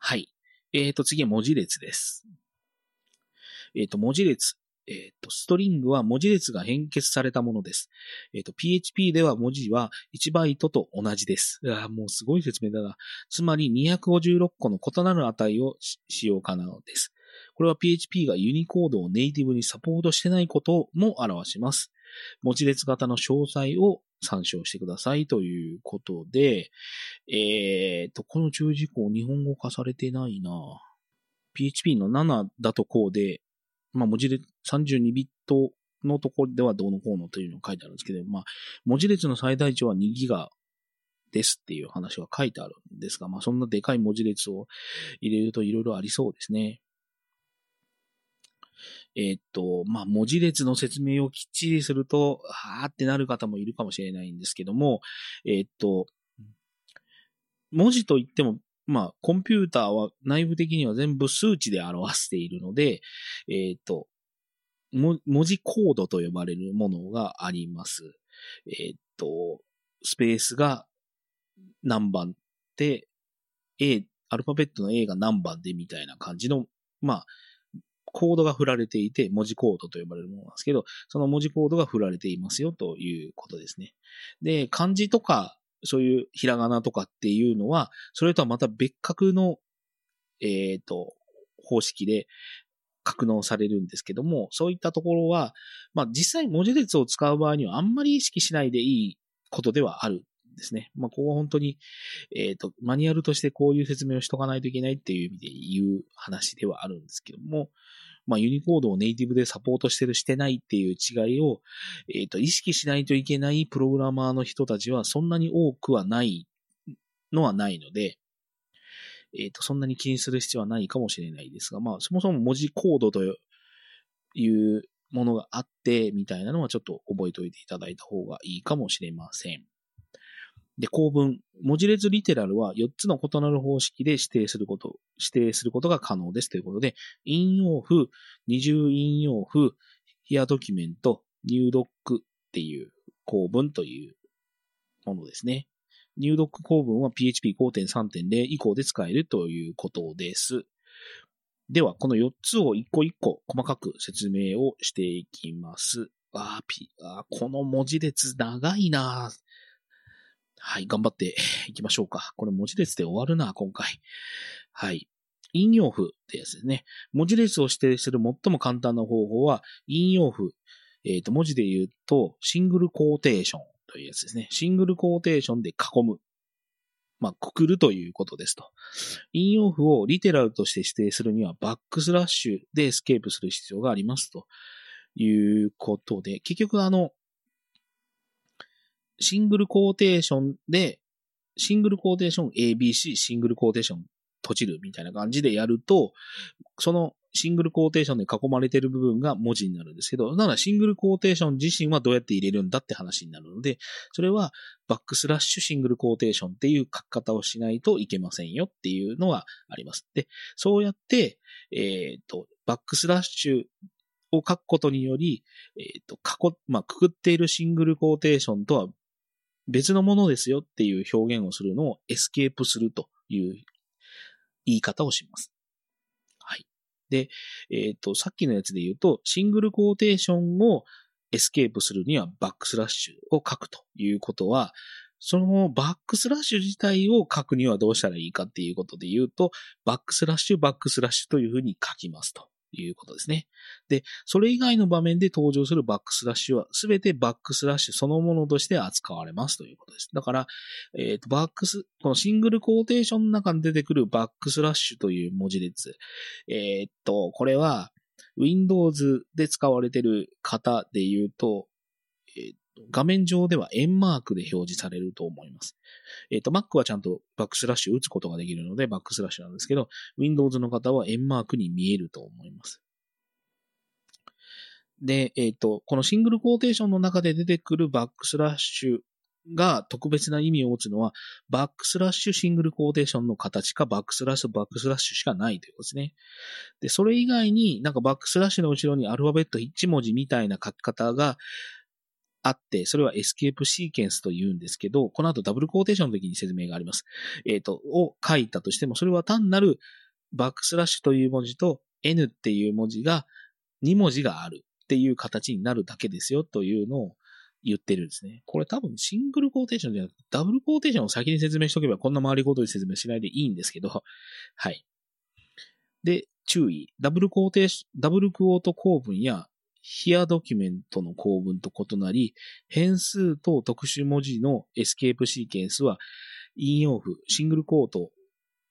はい。えっ、ー、と、次は文字列です。えっ、ー、と、文字列。えっ、ー、と、ストリングは文字列が変結されたものです。えっ、と、PHP では文字は1バイトと同じです。あもうすごい説明だな。つまり256個の異なる値を使用可能です。これは PHP がユニコードをネイティブにサポートしてないことも表します。文字列型の詳細を参照してくださいということで、えっ、ー、と、この注意事項日本語化されてないな PHP の7だとこうで、まあ文字列32ビットのところではどうのこうのというのが書いてあるんですけど、まあ文字列の最大値は2ギガですっていう話が書いてあるんですが、まあそんなでかい文字列を入れるといろいろありそうですね。えー、っと、まあ、文字列の説明をきっちりすると、はーってなる方もいるかもしれないんですけども、えー、っと、文字といっても、まあ、コンピューターは内部的には全部数値で表しているので、えっと、文字コードと呼ばれるものがあります。えっと、スペースが何番で、A、アルファベットの A が何番でみたいな感じの、まあ、コードが振られていて、文字コードと呼ばれるものなんですけど、その文字コードが振られていますよということですね。で、漢字とか、そういうひらがなとかっていうのは、それとはまた別格の、えっ、ー、と、方式で格納されるんですけども、そういったところは、まあ実際文字列を使う場合にはあんまり意識しないでいいことではあるですね。まあここは本当に、えっ、ー、と、マニュアルとしてこういう説明をしとかないといけないっていう意味で言う話ではあるんですけども、まあ、ユニコードをネイティブでサポートしてる、してないっていう違いを、えっ、ー、と、意識しないといけないプログラマーの人たちはそんなに多くはないのはないので、えっ、ー、と、そんなに気にする必要はないかもしれないですが、まあ、そもそも文字コードというものがあって、みたいなのはちょっと覚えておいていただいた方がいいかもしれません。で、構文。文字列リテラルは4つの異なる方式で指定すること、指定することが可能ですということで、引用符、二重引用符、ヒアドキュメント、入読っていう構文というものですね。入読構文は PHP5.3.0 以降で使えるということです。では、この4つを一個一個細かく説明をしていきます。あー、ピあこの文字列長いなはい、頑張って いきましょうか。これ文字列で終わるな、今回。はい。引用符ってやつですね。文字列を指定する最も簡単な方法は、引用符。えっ、ー、と、文字で言うと、シングルコーテーションというやつですね。シングルコーテーションで囲む。まあ、くくるということですと。引用符をリテラルとして指定するには、バックスラッシュでエスケープする必要がありますということで、結局あの、シングルコーテーションで、シングルコーテーション ABC、シングルコーテーション閉じるみたいな感じでやると、そのシングルコーテーションで囲まれている部分が文字になるんですけど、ならシングルコーテーション自身はどうやって入れるんだって話になるので、それはバックスラッシュシングルコーテーションっていう書き方をしないといけませんよっていうのはあります。で、そうやって、えっ、ー、と、バックスラッシュを書くことにより、えっ、ー、と、囲、まあ、くくっているシングルコーテーションとは別のものですよっていう表現をするのをエスケープするという言い方をします。はい。で、えっ、ー、と、さっきのやつで言うと、シングルコーテーションをエスケープするにはバックスラッシュを書くということは、そのバックスラッシュ自体を書くにはどうしたらいいかっていうことで言うと、バックスラッシュ、バックスラッシュというふうに書きますと。いうことですね。で、それ以外の場面で登場するバックスラッシュは、すべてバックスラッシュそのものとして扱われますということです。だから、えっ、ー、と、バックス、このシングルコーテーションの中に出てくるバックスラッシュという文字列。えっ、ー、と、これは、Windows で使われている方で言うと、えー、画面上では円マークで表示されると思います。えっ、ー、と、Mac はちゃんとバックスラッシュ打つことができるので、バックスラッシュなんですけど、Windows の方は円マークに見えると思います。で、えっ、ー、と、このシングルコーテーションの中で出てくるバックスラッシュが特別な意味を持つのは、バックスラッシュシングルコーテーションの形か、バックスラッシュバックスラッシュしかないということですね。で、それ以外になんかバックスラッシュの後ろにアルファベット1文字みたいな書き方があって、それはエスケープシーケンスと言うんですけど、この後ダブルコーテーションの時に説明があります。えっ、と、を書いたとしても、それは単なるバックスラッシュという文字と N っていう文字が2文字があるっていう形になるだけですよというのを言ってるんですね。これ多分シングルコーテーションじゃなくてダブルコーテーションを先に説明しとけばこんな回りことで説明しないでいいんですけど、はい。で、注意。ダブルコーテーション、ダブルクオート構文やヒアドキュメントの構文と異なり、変数と特殊文字のエスケープシーケンスは引用符、シングルコート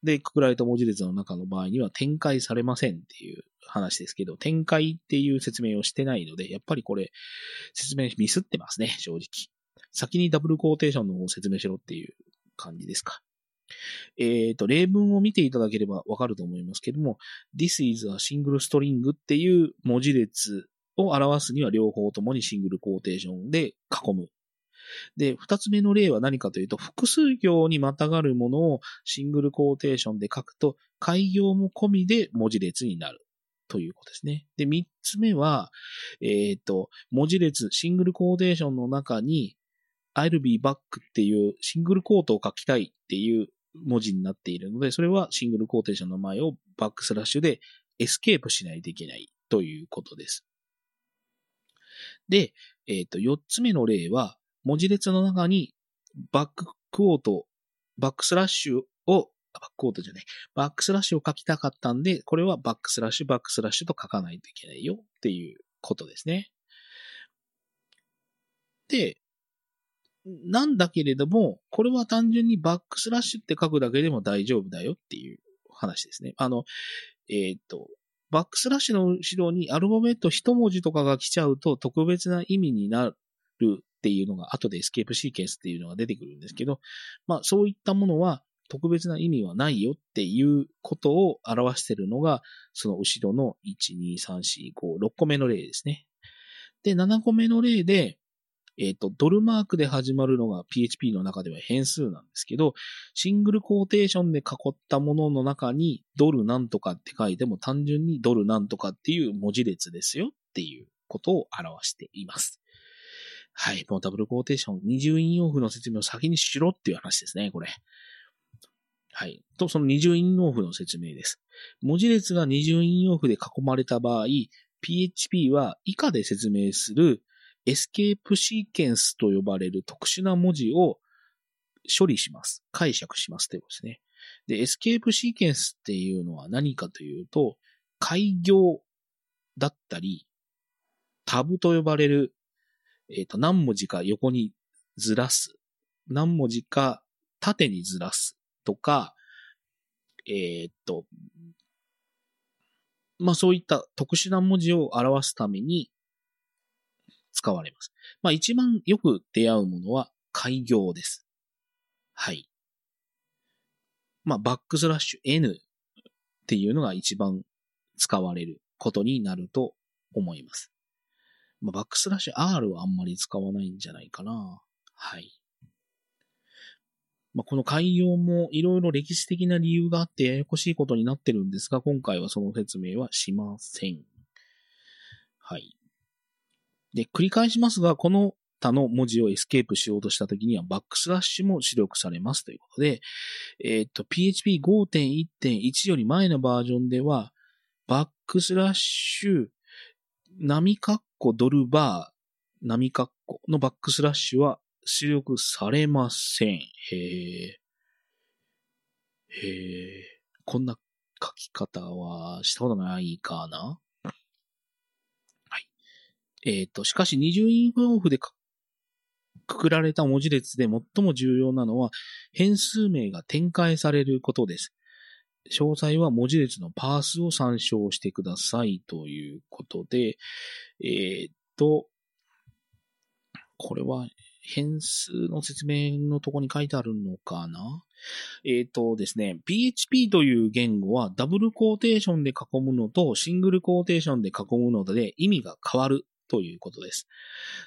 でくくられた文字列の中の場合には展開されませんっていう話ですけど、展開っていう説明をしてないので、やっぱりこれ説明ミスってますね、正直。先にダブルコーテーションの方を説明しろっていう感じですか。えっ、と、例文を見ていただければわかると思いますけども、This is a single string っていう文字列を表すには両方ともにシングルコーテーションで囲む。で、二つ目の例は何かというと、複数行にまたがるものをシングルコーテーションで書くと、開業も込みで文字列になる。ということですね。で、三つ目は、えっ、と、文字列、シングルコーテーションの中に、I'll be back っていうシングルコートを書きたいっていう文字になっているので、それはシングルコーテーションの前をバックスラッシュでエスケープしないといけないということです。で、えっ、と、四つ目の例は、文字列の中にバッククォート、バックスラッシュを、バッククォートじゃない、バックスラッシュを書きたかったんで、これはバックスラッシュ、バックスラッシュと書かないといけないよっていうことですね。で、なんだけれども、これは単純にバックスラッシュって書くだけでも大丈夫だよっていう話ですね。あの、えっ、と、バックスラッシュの後ろにアルファベット一文字とかが来ちゃうと特別な意味になるっていうのが後でエスケープシーケンスっていうのが出てくるんですけど、まあそういったものは特別な意味はないよっていうことを表しているのが、その後ろの1、2、3、4、5、6個目の例ですね。で、7個目の例で、えっ、と、ドルマークで始まるのが PHP の中では変数なんですけど、シングルコーテーションで囲ったものの中にドルなんとかって書いても単純にドルなんとかっていう文字列ですよっていうことを表しています。はい。もうダブルコーテーション、二重引用符の説明を先にしろっていう話ですね、これ。はい。と、その二重引用符の説明です。文字列が二重引用符で囲まれた場合、PHP は以下で説明するエスケープシーケンスと呼ばれる特殊な文字を処理します。解釈しますということですね。で、エスケープシーケンスっていうのは何かというと、改行だったり、タブと呼ばれる、えっ、と、何文字か横にずらす。何文字か縦にずらす。とか、えっ、と、まあそういった特殊な文字を表すために使われます。まあ一番よく出会うものは開業です。はい。まあバックスラッシュ N っていうのが一番使われることになると思います。まあ、バックスラッシュ R はあんまり使わないんじゃないかな。はい。まあ、この改行もいろいろ歴史的な理由があってややこしいことになってるんですが、今回はその説明はしません。はい。で、繰り返しますが、この他の文字をエスケープしようとしたときには、バックスラッシュも出力されますということで、えっ、と、PHP 5.1.1より前のバージョンでは、バックスラッシュ、波カッコドルバー、波カッコのバックスラッシュは出力されません。へえ。へえ。こんな書き方はしたことないかな？えっ、と、しかし二重インフオフでくくられた文字列で最も重要なのは変数名が展開されることです。詳細は文字列のパースを参照してくださいということで、えっ、と、これは変数の説明のとこに書いてあるのかな？えっ、とですね、PHP という言語はダブルコーテーションで囲むのとシングルコーテーションで囲むので意味が変わるということです。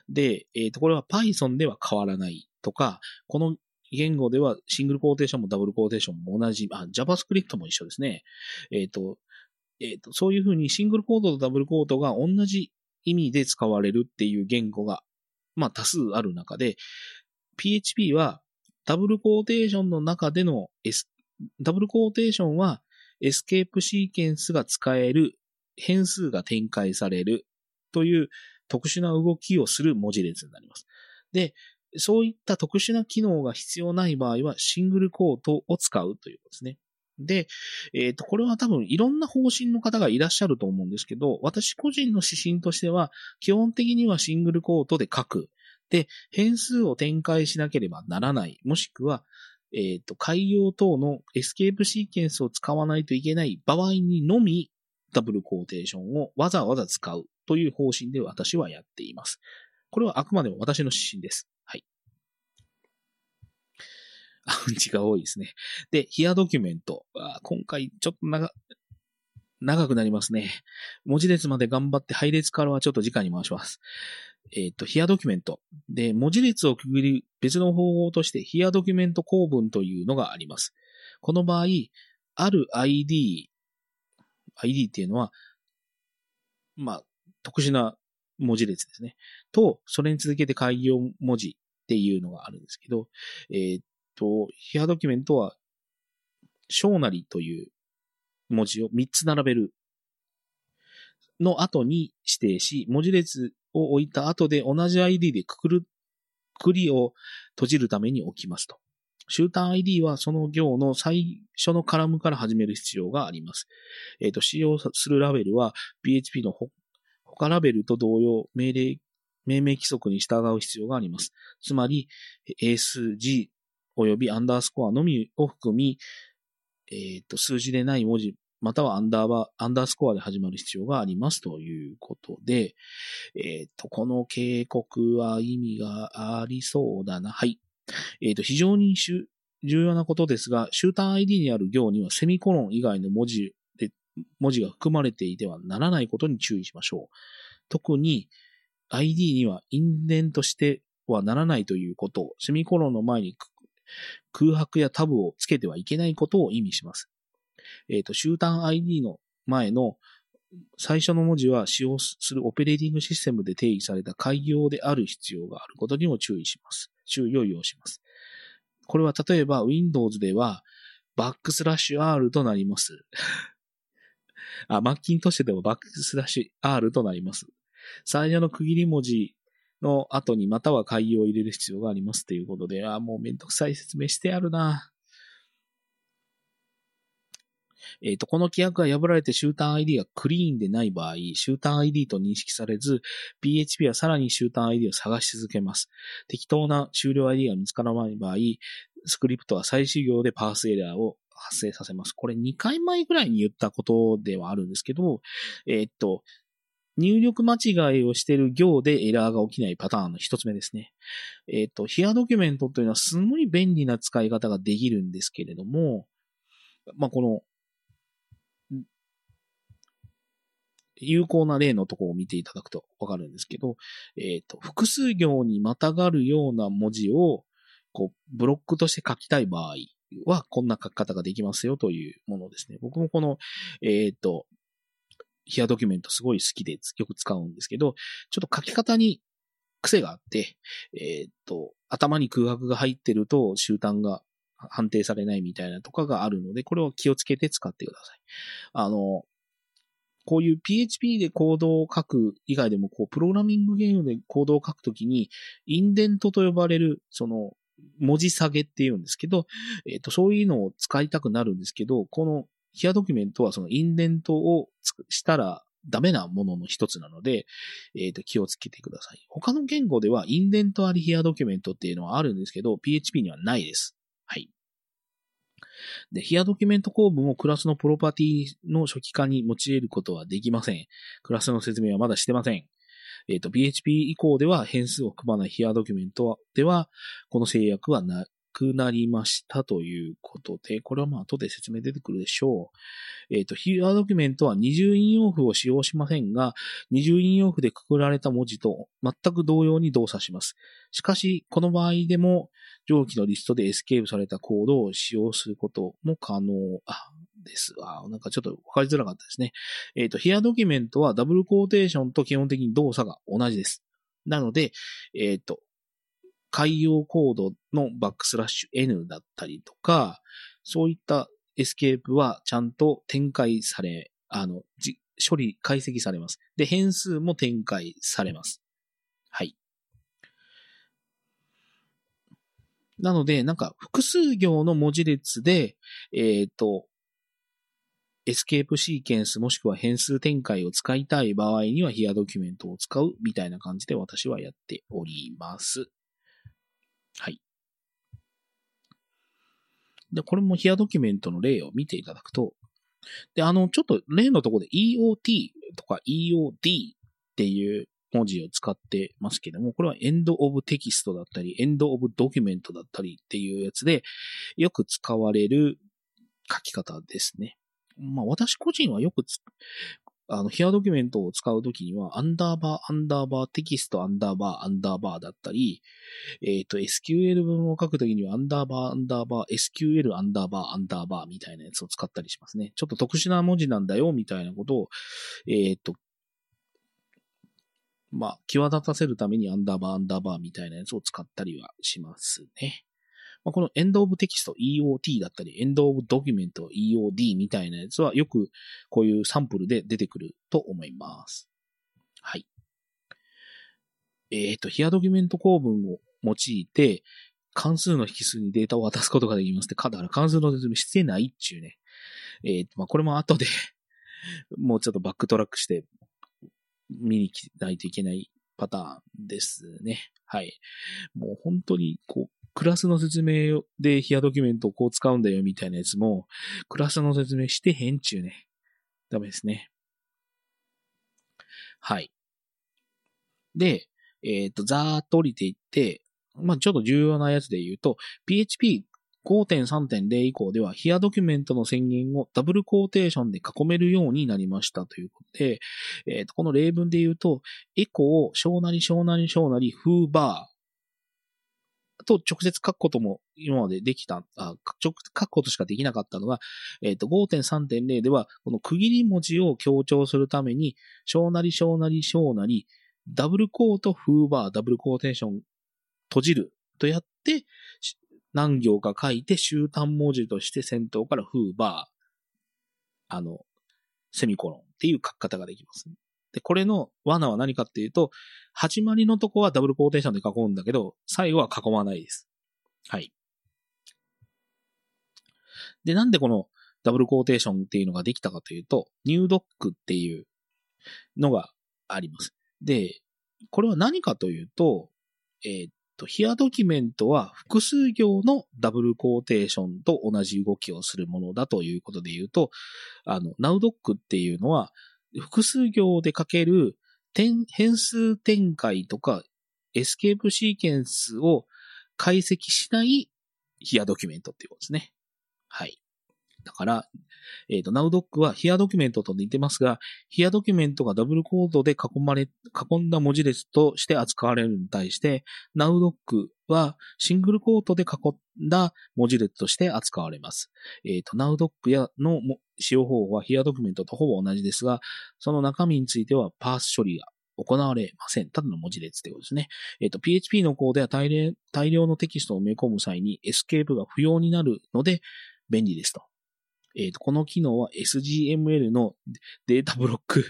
で、えっ、と、これは Python では変わらないとか、この言語ではシングルコーテーションもダブルコーテーションも同じ、あ、JavaScript も一緒ですね。えっ、と、えっ、と、そういうふうにシングルクォートとダブルクォートが同じ意味で使われるっていう言語がまあ多数ある中で、PHP はダブルコーテーションの中での、S、ダブルコーテーションはエスケープシーケンスが使える、変数が展開されるという特殊な動きをする文字列になります。で、そういった特殊な機能が必要ない場合はシングルコートを使うということですね。で、えっ、ー、と、これは多分いろんな方針の方がいらっしゃると思うんですけど、私個人の指針としては、基本的にはシングルコートで書く。で、変数を展開しなければならない。もしくは、えっ、ー、と、海洋等のエスケープシーケンスを使わないといけない場合にのみ、ダブルコーテーションをわざわざ使うという方針で私はやっています。これはあくまでも私の指針です。はい。あ、うんちが多いですね。で、ヒアドキュメント。今回ちょっと長、長くなりますね。文字列まで頑張って配列からはちょっと次回に回します。えっ、ー、と、ヒアドキュメント。で、文字列をくぐり別の方法としてヒアドキュメント構文というのがあります。この場合、ある ID、ID っていうのは、まあ、特殊な文字列ですね。と、それに続けて開業文字っていうのがあるんですけど、えっ、と、ヒアドキュメントは、小なりという文字を3つ並べるの後に指定し、文字列を置いた後で同じ ID でくくる、くりを閉じるために置きますと。シューター ID はその行の最初のカラムから始める必要があります。えっ、ー、と、使用するラベルは PHP の他ラベルと同様、命令、命名規則に従う必要があります。つまり、英数 G 及びアンダースコアのみを含み、えっ、ー、と、数字でない文字またはアンダーバー、アンダースコアで始まる必要がありますということで、えっ、ー、と、この警告は意味がありそうだな。はい。えっ、ー、と、非常に重要なことですが、シューター ID にある行にはセミコロン以外の文字、文字が含まれていてはならないことに注意しましょう。特に ID にはインデントしてはならないということを、セミコロンの前に空白やタブをつけてはいけないことを意味します。えっ、ー、と、集団 ID の前の最初の文字は使用するオペレーティングシステムで定義された開業である必要があることにも注意します。注意を要します。これは例えば Windows ではバックスラッシュ R となります。あ、マッキントッシュでもバックスラッシュ R となります。最初の区切り文字の後にまたは開業を入れる必要がありますということで、あ、もうめんどくさい説明してあるな。えっ、ー、と、この規約が破られてシューター ID がクリーンでない場合、シューター ID と認識されず、PHP はさらにシューター ID を探し続けます。適当な終了 ID が見つからない場合、スクリプトは再始業でパースエラーを発生させます。これ2回前ぐらいに言ったことではあるんですけど、えっ、と、入力間違いをしている行でエラーが起きないパターンの一つ目ですね。えっ、と、ヒアドキュメントというのはすごい便利な使い方ができるんですけれども、まあ、この有効な例のところを見ていただくとわかるんですけど、えっ、ー、と、複数行にまたがるような文字を、こう、ブロックとして書きたい場合は、こんな書き方ができますよというものですね。僕もこの、えっ、ー、と、ヒアドキュメントすごい好きでよく使うんですけど、ちょっと書き方に癖があって、えっ、ー、と、頭に空白が入ってると集団が判定されないみたいなとかがあるので、これを気をつけて使ってください。あの、こういう PHP でコードを書く以外でも、こう、プログラミングゲームでコードを書くときに、インデントと呼ばれる、その、文字下げって言うんですけど、えっ、と、そういうのを使いたくなるんですけど、このヒアドキュメントはそのインデントをしたらダメなものの一つなので、えっ、と、気をつけてください。他の言語ではインデントありヒアドキュメントっていうのはあるんですけど、PHP にはないです。はい。で、ヒアドキュメント構文をクラスのプロパティの初期化に用いることはできません。クラスの説明はまだしてません。えっ、ー、と、PHP 以降では変数を組まないヒアドキュメントでは、この制約はなくなりましたということで、これはまあ後で説明出てくるでしょう。えっ、ー、と、ヒアドキュメントは二重引用符を使用しませんが、二重引用符でくくられた文字と全く同様に動作します。しかし、この場合でも、上記のリストでエスケープされたコードを使用することも可能、あ、ですわ。なんかちょっとわかりづらかったですね。えっ、ー、と、ヒアドキュメントはダブルコーテーションと基本的に動作が同じです。なので、えっ、と、改行コードのバックスラッシュ N だったりとか、そういったエスケープはちゃんと展開され、あの、処理、解析されます。で、変数も展開されます。はい。なので、なんか複数行の文字列で、えっ、ー、と、エスケープシーケンスもしくは変数展開を使いたい場合にはヒアドキュメントを使うみたいな感じで私はやっております。はい。で、これもヒアドキュメントの例を見ていただくと、で、あの、ちょっと例のところで EOT とか EOD っていう文字を使ってますけども、これは End of Text だったり、End of Document だったりっていうやつで、よく使われる書き方ですね。まあ私個人はよくあの、ヒアドキュメントを使うときには、アンダーバー、アンダーバー、テキスト、アンダーバー、アンダーバーだったり、えっ、ー、と、SQL 文を書くときには、アンダーバー、アンダーバー、SQL、アンダーバー、アンダーバーみたいなやつを使ったりしますね。ちょっと特殊な文字なんだよ、みたいなことを、えっ、ー、と、まあ、際立たせるためにアンダーバー、アンダーバーみたいなやつを使ったりはしますね。まあ、この end of text EOT だったり、end of document EOD みたいなやつはよくこういうサンプルで出てくると思います。はい。えっ、ー、と、ヒアドキュメント構文を用いて、関数の引数にデータを渡すことができますって、だから関数の説明してないっちゅうね。えっ、ー、と、まあ、これも後で もうちょっとバックトラックして見に来ないといけないパターンですね。はい。もう本当に、こう、クラスの説明でヒアドキュメントをこう使うんだよみたいなやつも、クラスの説明してへんちゅうね。ダメですね。はい。で、えっ、ー、と、ざーっと降りていって、まあ、ちょっと重要なやつで言うと、PHP 5.3.0以降では、ヒアドキュメントの宣言をダブルコーテーションで囲めるようになりましたということで、えっ、ー、と、この例文で言うと、エコー、小なり小なり小なり、フーバー、と直接書くことも今までできた、あ直書くことしかできなかったのが、えっ、ー、と、5.3.0では、この区切り文字を強調するために、小なり小なり小なり、ダブルコート、フーバー、ダブルコーテーション、閉じるとやって、何行か書いて、集単文字として先頭からフーバー、あの、セミコロンっていう書き方ができます。で、これの罠は何かっていうと、始まりのとこはダブルコーテーションで囲うんだけど、最後は囲まないです。はい。で、なんでこのダブルコーテーションっていうのができたかというと、ニュードックっていうのがあります。で、これは何かというと、えー、っと、ヒアドキュメントは複数行のダブルコーテーションと同じ動きをするものだということで言うと、あの、ナウドックっていうのは、複数行で書ける、変数展開とか、エスケープシーケンスを解析しないヒアドキュメントっていうことですね。はい。だから、えっ、ー、と、NowDoc はヒアドキュメントと似てますが、ヒアドキュメントがダブルクォートで囲まれ、囲んだ文字列として扱われるに対して、NowDoc はシングルクォートで囲んだ文字列として扱われます。えっ、ー、と、NowDoc やの使用方法はヒアドキュメントとほぼ同じですが、その中身についてはパース処理が行われません。ただの文字列ってことですね。えっ、ー、と、PHP のコードや大量のテキストを埋め込む際にエスケープが不要になるので便利ですと。えっ、ー、と、この機能は SGML のデータブロック、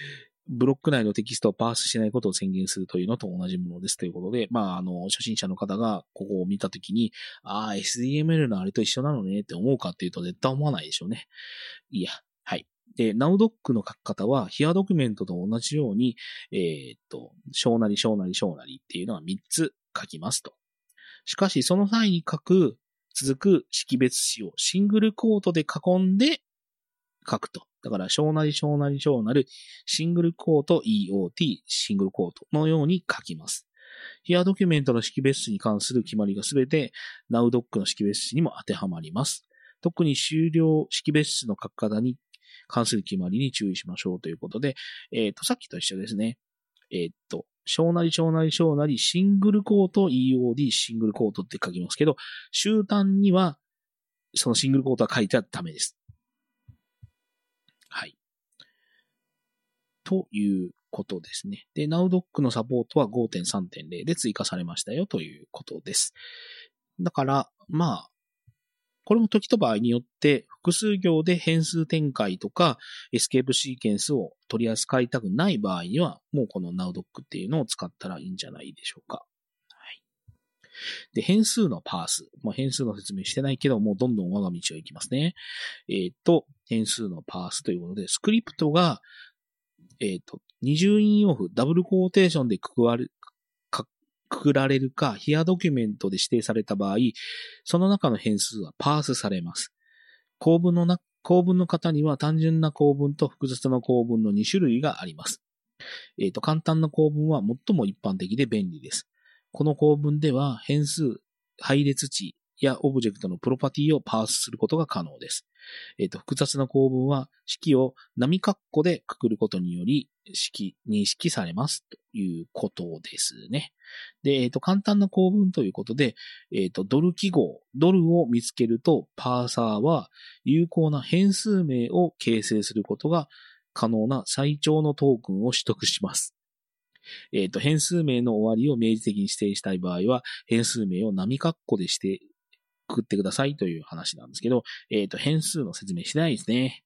ブロック内のテキストをパースしないことを宣言するというのと同じものですということで、まあ、あの、初心者の方がここを見たときに、ああ、SGML のあれと一緒なのねって思うかっていうと絶対思わないでしょうね。いや、はい。で、NowDoc の書き方は、ヒアドキュメントと同じように、えー、っと、小なり小なり小なりっていうのは3つ書きますと。しかし、その際に書く続く識別詞をシングルコートで囲んで書くと。だから、小なり小なり小なるシングルコート EOT シングルコートのように書きます。ヒアドキュメントの識別詞に関する決まりがすべて NowDoc の識別詞にも当てはまります。特に終了識別詞の書き方に関する決まりに注意しましょうということで、えっ、ー、と、さっきと一緒ですね。えっ、ー、と、小なり小なり小なりシングルコート EOD シングルコートって書きますけど、集団にはそのシングルコートは書いてはダメです。はい。ということですね。で、NowDoc のサポートは5.3.0で追加されましたよということです。だから、まあ、これも時と場合によって複数行で変数展開とかエスケープシーケンスを取り扱いたくない場合には、もうこの NowDoc っていうのを使ったらいいんじゃないでしょうか。はい。で、変数のパース。まあ、変数の説明してないけど、もうどんどん我が道を行きますね。えっ、ー、と、変数のパースということで、スクリプトが、えっ、ー、と、二重引用符、ダブルコーテーションでくくわれ、くくられるか、ヒアドキュメントで指定された場合、その中の変数はパースされます。構文のな、構文の型には単純な構文と複雑な構文の2種類があります。えっ、ー、と、簡単な構文は最も一般的で便利です。この構文では変数、配列値やオブジェクトのプロパティをパースすることが可能です。えっ、ー、と、複雑な構文は式を波括弧でくくることにより、式、認識されますということですね。で、えっ、ー、と、簡単な構文ということで、えっ、ー、と、ドル記号、ドルを見つけると、パーサーは有効な変数名を形成することが可能な最長のトークンを取得します。えっ、ー、と、変数名の終わりを明示的に指定したい場合は、変数名を波括弧でしてくってくださいという話なんですけど、えっ、と、変数の説明しないですね。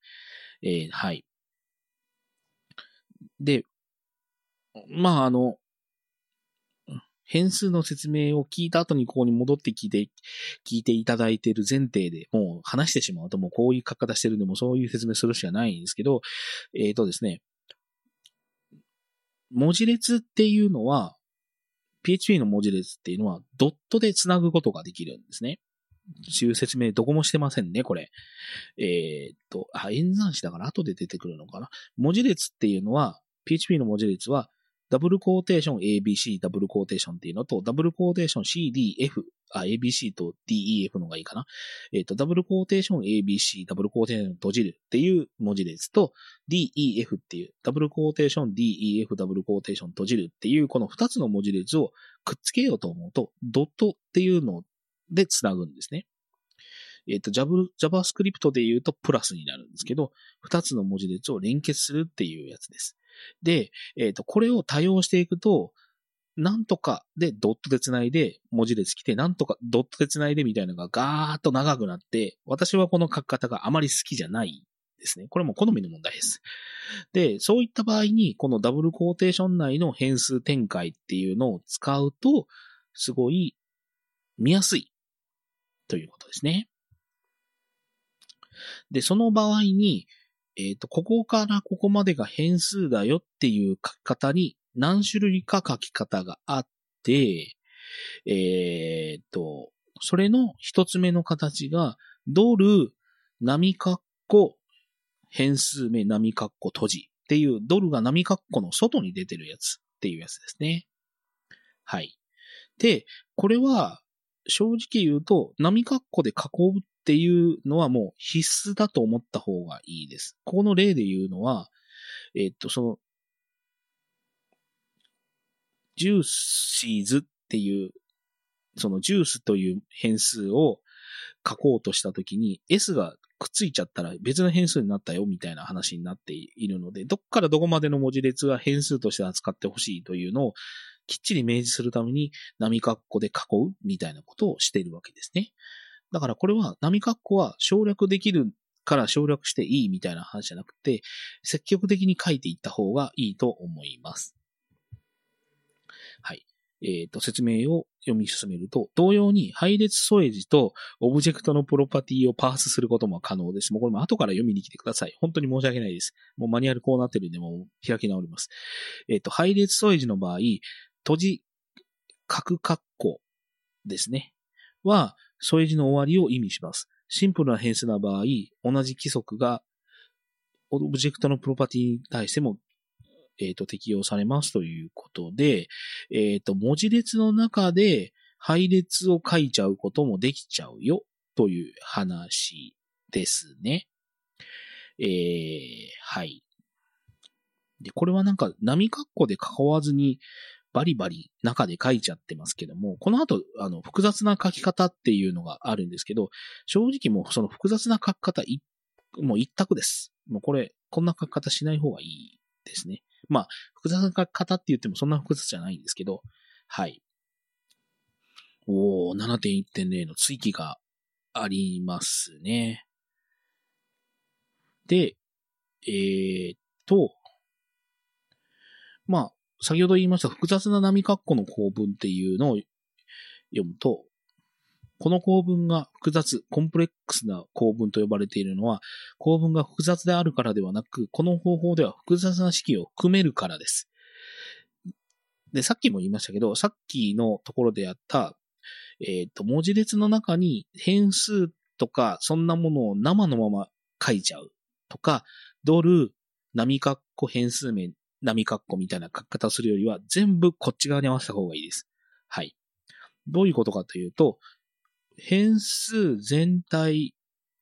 えはい。で、まあ、あの、変数の説明を聞いた後にここに戻って聞いて、聞いていただいている前提で、もう話してしまうともうこういう書き方してるんで、もそういう説明するしかないんですけど、えっ、ー、とですね、文字列っていうのは、PHP の文字列っていうのはドットで繋ぐことができるんですね。そういう説明どこもしてませんね、これ。えー、っと、あ、演算子だから後で出てくるのかな。文字列っていうのは、PHP の文字列はダブルコーテーション ABC ダブルコーテーションっていうのと、ダブルコーテーション CDF、あ、ABC と DEF のがいいかな。えっ、と、ダブルコーテーション ABC、ダブルコーテーション閉じるっていう文字列と、DEF っていう、ダブルコーテーション DEF、ダブルコーテーション閉じるっていう、この二つの文字列をくっつけようと思うと、ドットっていうのをで繋ぐんですね。えっ、ー、と、JavaScript で言うとプラスになるんですけど、二つの文字列を連結するっていうやつです。で、えっ、ー、と、これを多用していくと、なんとかでドットで繋いで文字列来て、なんとかドットで繋いでみたいなのがガーッと長くなって、私はこの書き方があまり好きじゃないですね。これも好みの問題です。で、そういった場合に、このダブルコーテーション内の変数展開っていうのを使うと、すごい見やすいということですね。で、その場合に、えっ、ー、と、ここからここまでが変数だよっていう書き方に何種類か書き方があって、えっ、ー、と、それの一つ目の形が、ドル、波括弧、変数名、波括弧閉じっていう、ドルが波括弧の外に出てるやつっていうやつですね。はい。で、これは、正直言うと、波括弧で囲うっていうのはもう必須だと思った方がいいです。ここの例で言うのは、えっと、その、ジューシーズっていう、そのジュースという変数を書こうとしたときに S がくっついちゃったら別の変数になったよみたいな話になっているので、どっからどこまでの文字列は変数として扱ってほしいというのをきっちり明示するために波括弧で囲うみたいなことをしているわけですね。だからこれは波括弧は省略できるから省略していいみたいな話じゃなくて、積極的に書いていった方がいいと思います。はい。えっ、ー、と、説明を読み進めると、同様に配列添え字とオブジェクトのプロパティをパースすることも可能です。もうこれも後から読みに来てください。本当に申し訳ないです。もうマニュアルこうなってるんで、もう開き直ります。えっ、ー、と、配列添え字の場合、閉じ、角括弧ですね。は、添え字の終わりを意味します。シンプルな変数な場合、同じ規則がオブジェクトのプロパティに対しても、えっ、ー、と、適用されますということで、えっ、ー、と、文字列の中で配列を書いちゃうこともできちゃうよという話ですね。えー、はい。で、これはなんか波括弧で囲わずにバリバリ中で書いちゃってますけども、この後、あの、複雑な書き方っていうのがあるんですけど、正直もうその複雑な書き方、いもう一択です。もうこれ、こんな書き方しない方がいいですね。まあ、複雑な書き方って言ってもそんな複雑じゃないんですけど、はい。おー、7.1.0の追記がありますね。で、えー、っと、まあ、先ほど言いました複雑な波括弧の構文っていうのを読むと、この構文が複雑、コンプレックスな構文と呼ばれているのは、構文が複雑であるからではなく、この方法では複雑な式を含めるからです。で、さっきも言いましたけど、さっきのところでやった、えっ、ー、と、文字列の中に変数とか、そんなものを生のまま書いちゃうとか、ドル、波括弧変数名、波括弧みたいな書き方するよりは、全部こっち側に合わせた方がいいです。はい。どういうことかというと、変数全体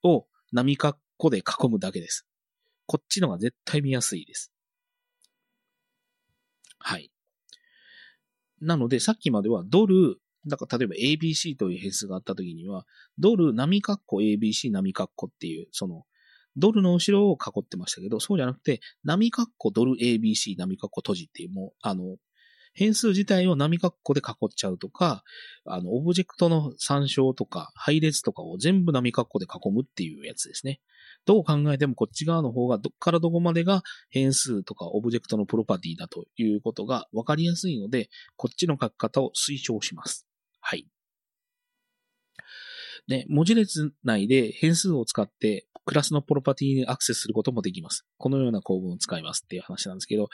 を波括弧で囲むだけです。こっちのが絶対見やすいです。はい。なので、さっきまではドル、だから例えば ABC という変数があったときには、ドル波括弧 ABC 波括弧っていう、その、ドルの後ろを囲ってましたけど、そうじゃなくて、波括弧ドル ABC 波括弧閉じっていう、もう、あの、変数自体を波括弧で囲っちゃうとか、あの、オブジェクトの参照とか、配列とかを全部波括弧で囲むっていうやつですね。どう考えてもこっち側の方がどっからどこまでが変数とかオブジェクトのプロパティだということがわかりやすいので、こっちの書き方を推奨します。はい。で、文字列内で変数を使ってクラスのプロパティにアクセスすることもできます。このような構文を使いますっていう話なんですけど、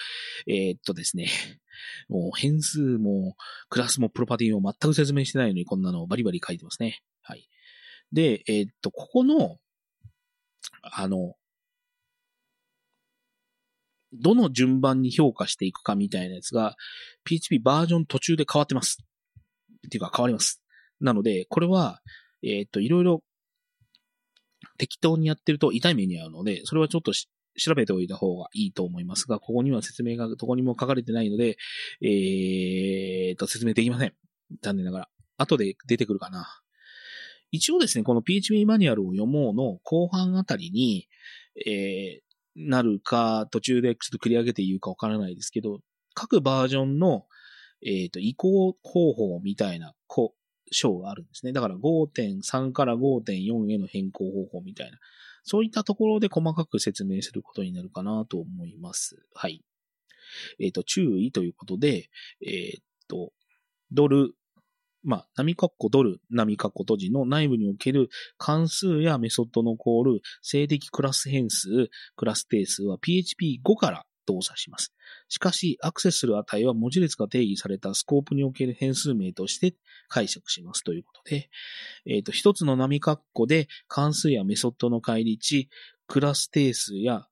えー、っとですね、もう変数もクラスもプロパティを全く説明してないのにこんなのをバリバリ書いてますね。はい。で、えー、っと、ここの、あの、どの順番に評価していくかみたいなやつが、PHP バージョン途中で変わってます。っていうか変わります。なので、これは、えっ、と、いろいろ適当にやってると痛い目に遭うので、それはちょっと調べておいた方がいいと思いますが、ここには説明がどこにも書かれてないので、えー、と、説明できません。残念ながら。後で出てくるかな。一応ですね、この PHP マニュアルを読もうの後半あたりに、えー、なるか、途中でちょっと繰り上げて言うかわからないですけど、各バージョンの、えっ、ー、と、移行方法みたいな、こ章があるんですね。だから5.3から5.4への変更方法みたいな、そういったところで細かく説明することになるかなと思います。はい。えっ、ー、と、注意ということで、えっ、ー、と、ドル、まあ、波括弧ドル、波括弧閉じの内部における関数やメソッドのコール、静的クラス変数、クラス定数は PHP5 から動作します。しかし、アクセスする値は文字列が定義されたスコープにおける変数名として解釈しますということで、えっ、ー、と、一つの波括弧で関数やメソッドの返り値、クラス定数や、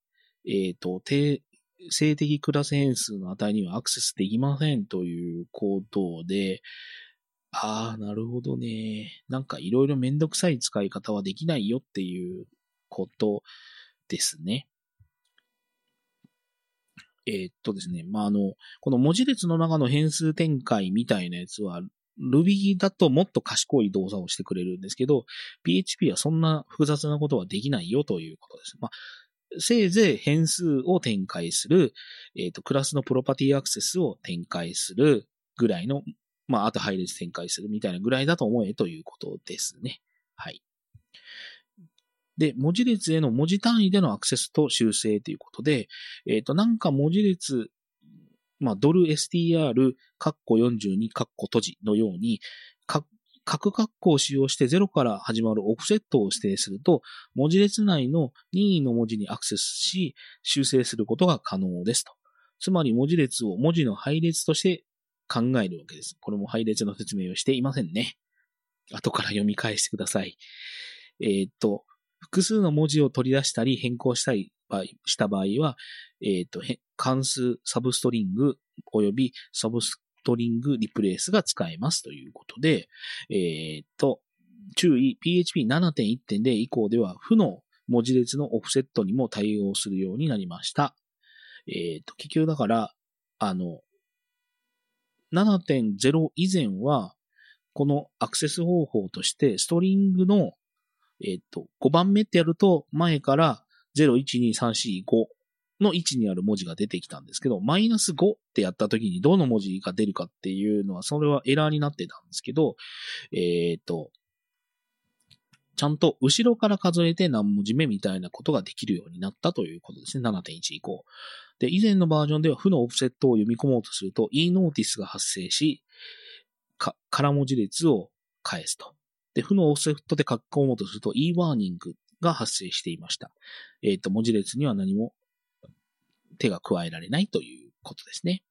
えっ、ー、と、定、性的クラス変数の値にはアクセスできませんということで、ああ、なるほどね。なんかいろいろめんどくさい使い方はできないよっていうことですね。えー、っとですね、まあ、あの、この文字列の中の変数展開みたいなやつは、Ruby だともっと賢い動作をしてくれるんですけど、PHP はそんな複雑なことはできないよということです。まあ、せいぜい変数を展開する、えっ、と、クラスのプロパティアクセスを展開するぐらいの、まあ、あと配列展開するみたいなぐらいだと思えということですね。はい。で、文字列への文字単位でのアクセスと修正ということで、えっ、ー、と、なんか文字列、まあ、ドル str、カッコ42、カッコ閉じのように、各カッコを使用して0から始まるオフセットを指定すると、文字列内の任意の文字にアクセスし、修正することが可能ですと。つまり文字列を文字の配列として考えるわけです。これも配列の説明をしていませんね。後から読み返してください。えー、っと、複数の文字を取り出したり変更したりした場合は、えっ、ー、と、関数サブストリング及びサブストリングリプレイスが使えますということで、えっ、ー、と、注意、PHP7.1.0 以降では負の文字列のオフセットにも対応するようになりました。えっ、ー、と、結局だから、あの、7.0以前は、このアクセス方法として、ストリングのえっ、と、5番目ってやると、前から0、1、2、3、4、5の位置にある文字が出てきたんですけど、マイナス5ってやった時にどの文字が出るかっていうのは、それはエラーになってたんですけど、えっ、ー、と、ちゃんと後ろから数えて何文字目みたいなことができるようになったということですね。7.1以降。で、以前のバージョンでは負のオフセットを読み込もうとすると e ノーティスが発生し、か、空文字列を返すと。で、負のオフセットで書き込もうとすると e ワーニングが発生していました。えっ、ー、と、文字列には何も手が加えられないということですね。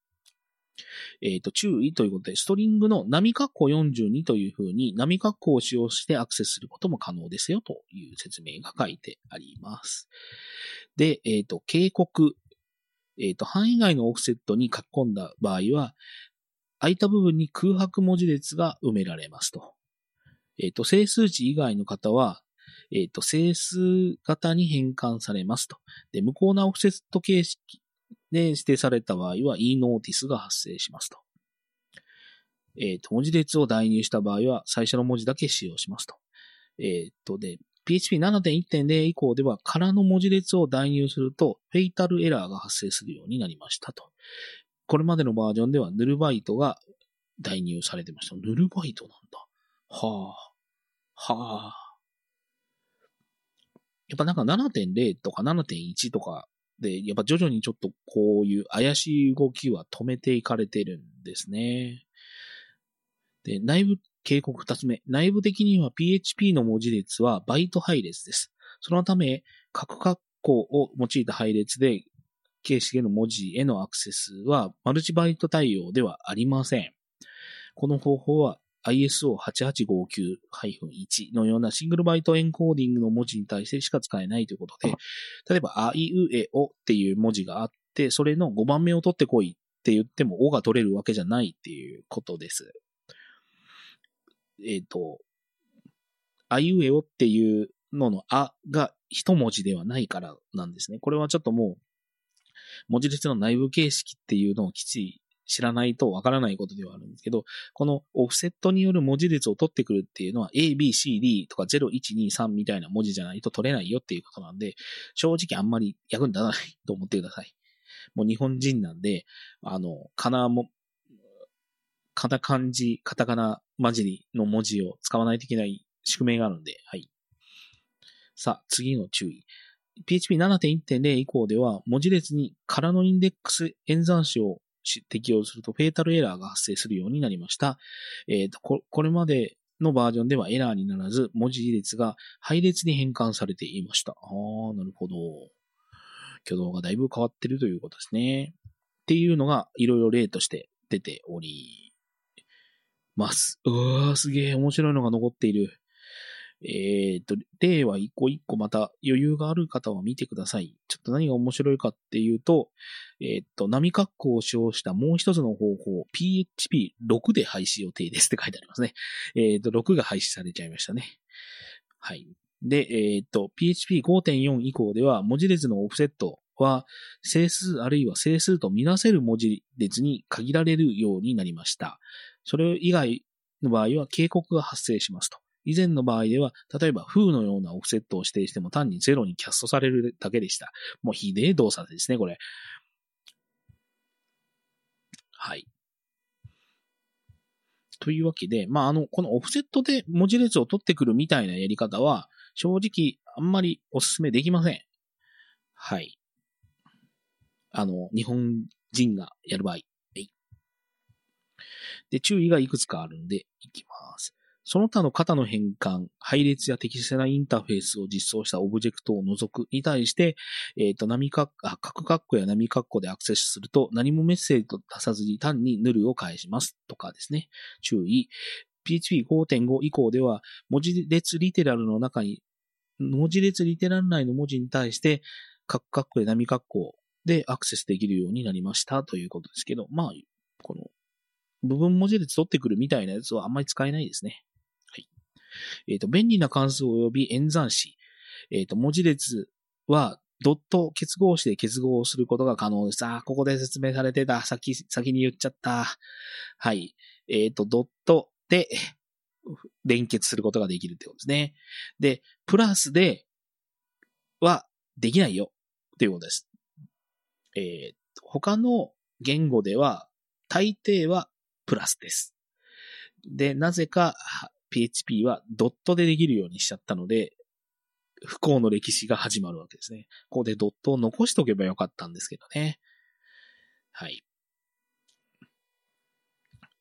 えっ、ー、と、注意ということで、ストリングの波括弧42というふうに波括弧を使用してアクセスすることも可能ですよという説明が書いてあります。で、えっ、ー、と、警告。えっ、ー、と、範囲外のオフセットに書き込んだ場合は、空いた部分に空白文字列が埋められますと。えっ、と、整数値以外の方は、えっ、ー、と、整数型に変換されますと。で、無効なオフセット形式で指定された場合は e ノーティスが発生しますと。えっ、ー、と、文字列を代入した場合は最初の文字だけ使用しますと。えっ、と、で、PHP7.1.0 以降では空の文字列を代入するとフェイタルエラーが発生するようになりましたと。これまでのバージョンではヌルバイトが代入されてました。ヌルバイトなんだ。はあ。はあ。やっぱなんか7.0とか7.1とかで、やっぱ徐々にちょっとこういう怪しい動きは止めていかれてるんですね。で、内部警告二つ目。内部的には PHP の文字列はバイト配列です。そのため、各括弧を用いた配列で形式への文字へのアクセスはマルチバイト対応ではありません。この方法は ISO8859-1 のようなシングルバイトエンコーディングの文字に対してしか使えないということで、例えば、あいうえおっていう文字があって、それの5番目を取ってこいって言っても、おが取れるわけじゃないっていうことです。えっ、ー、と、あいうえおっていうののあが一文字ではないからなんですね。これはちょっともう、文字列の内部形式っていうのをきちり知らないとわからないことではあるんですけど、このオフセットによる文字列を取ってくるっていうのは A, B, C, D とか 0, 1, 2, 3みたいな文字じゃないと取れないよっていうことなんで、正直あんまり役に立たないと思ってください。もう日本人なんで、あの、かなも、カタ漢字、カタカナ混じりの文字を使わないといけない宿命があるんで、はい。さあ、次の注意。PHP7.1.0 以降では、文字列に空のインデックス演算子を適用するとフェータルエラーが発生するようになりました。え、ー、とこ、これまでのバージョンではエラーにならず、文字列が配列に変換されていました。ああ、なるほど。挙動がだいぶ変わってるということですね。っていうのが、いろいろ例として出ております。うわー、すげえ面白いのが残っている。えっ、ー、と、例は一個一個また余裕がある方は見てください。ちょっと何が面白いかっていうと、えっ、ー、と、波括弧を使用したもう一つの方法、PHP6 で廃止予定ですって書いてありますね。えっ、ー、と、6が廃止されちゃいましたね。はい。で、えっ、と、PHP5.4 以降では文字列のオフセットは整数あるいは整数とみなせる文字列に限られるようになりました。それ以外の場合は警告が発生しますと。以前の場合では、例えば、風のようなオフセットを指定しても単にゼロにキャストされるだけでした。もうひでえ動作ですね、これ。はい。というわけで、まあ、あの、このオフセットで文字列を取ってくるみたいなやり方は、正直、あんまりお勧めできません。はい。あの、日本人がやる場合。はい。で、注意がいくつかあるんで、いきます。その他の型の変換、配列や適切なインターフェースを実装したオブジェクトを除くに対して、えっ、ー、と、波か、角括弧や波括弧でアクセスすると何もメッセージと出さずに単にヌルを返しますとかですね。注意。PHP5.5 以降では、文字列リテラルの中に、文字列リテラル内の文字に対して、角括弧や波括弧でアクセスできるようになりましたということですけど、まあ、この部分文字列取ってくるみたいなやつはあんまり使えないですね。えっ、ー、と、便利な関数及び演算子。えっ、ー、と、文字列は、ドット結合子で結合することが可能です。あ、ここで説明されてた。先、先に言っちゃった。はい。えっ、ー、と、ドットで連結することができるってことですね。で、プラスではできないよっていうことです。えー、他の言語では、大抵はプラスです。で、なぜか PHP はドットでできるようにしちゃったので、不幸の歴史が始まるわけですね。ここでドットを残しとけばよかったんですけどね。はい。